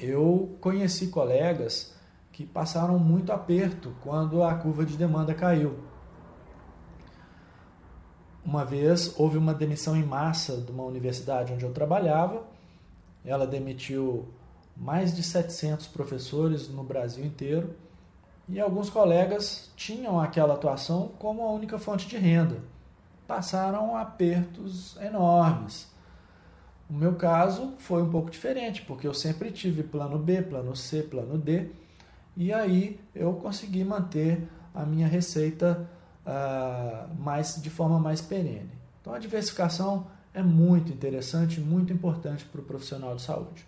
eu conheci colegas que passaram muito aperto quando a curva de demanda caiu. Uma vez houve uma demissão em massa de uma universidade onde eu trabalhava. Ela demitiu mais de 700 professores no Brasil inteiro e alguns colegas tinham aquela atuação como a única fonte de renda. Passaram apertos enormes. O meu caso foi um pouco diferente, porque eu sempre tive plano B, plano C, plano D, e aí eu consegui manter a minha receita uh, mais, de forma mais perene. Então a diversificação é muito interessante, muito importante para o profissional de saúde.